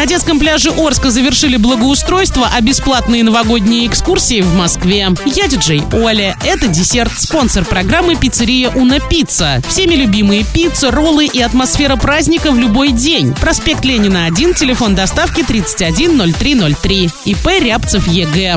На детском пляже Орска завершили благоустройство, а бесплатные новогодние экскурсии в Москве. Я диджей Оля. Это десерт. Спонсор программы пиццерия Уна Пицца. Всеми любимые пиццы, роллы и атмосфера праздника в любой день. Проспект Ленина 1, телефон доставки 310303. ИП Рябцев Е.Г..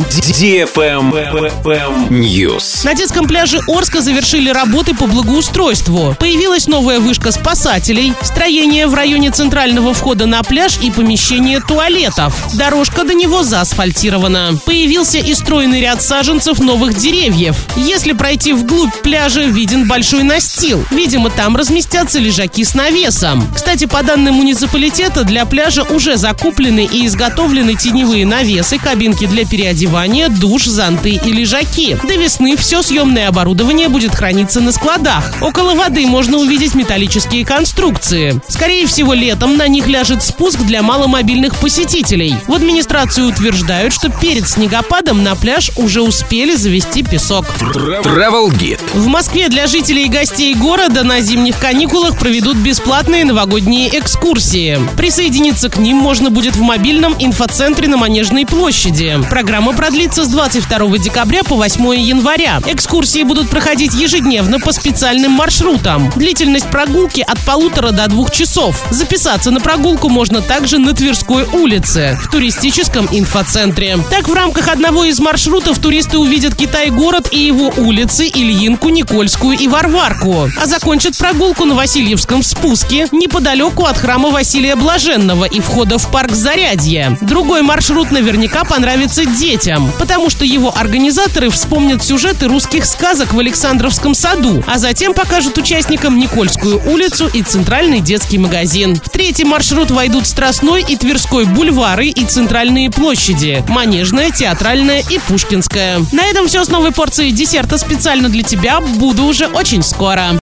News. На детском пляже Орска завершили работы по благоустройству. Появилась новая вышка спасателей, строение в районе центрального входа на пляж и помещение туалетов. Дорожка до него заасфальтирована. Появился и стройный ряд саженцев новых деревьев. Если пройти вглубь пляжа, виден большой настил. Видимо, там разместятся лежаки с навесом. Кстати, по данным муниципалитета, для пляжа уже закуплены и изготовлены теневые навесы, кабинки для переодевания, душ, зонты и лежаки. До весны все съемное оборудование будет храниться на складах. Около воды можно увидеть металлические конструкции. Скорее всего, летом на них ляжет спуск для маломобильных посетителей. В администрации утверждают, что перед снегопадом на пляж уже успели завести песок. Travel Guide. В Москве для жителей и гостей города на зимних каникулах проведут бесплатные новогодние экскурсии. Присоединиться к ним можно будет в мобильном инфоцентре на Манежной площади. Программа продлится с 22 декабря по 8 января. Экскурсии будут проходить ежедневно по специальным маршрутам. Длительность прогулки от полутора до двух часов. Записаться на прогулку можно также на Тверской улице, в туристическом инфоцентре. Так, в рамках одного из маршрутов туристы увидят Китай-город и его улицы, Ильинку, Никольскую и Варварку. А закончат прогулку на Васильевском спуске неподалеку от храма Василия Блаженного и входа в парк Зарядье. Другой маршрут наверняка понравится детям, потому что его организаторы вспомнят сюжеты русских сказок в Александровском саду, а затем покажут участникам Никольскую улицу и центральный детский магазин. В третий маршрут войдут Страстной и Тверской бульвары и центральные площади, Манежная, Театральная и Пушкинская. На этом все с новой порцией десерта специально для тебя. Буду уже очень скоро.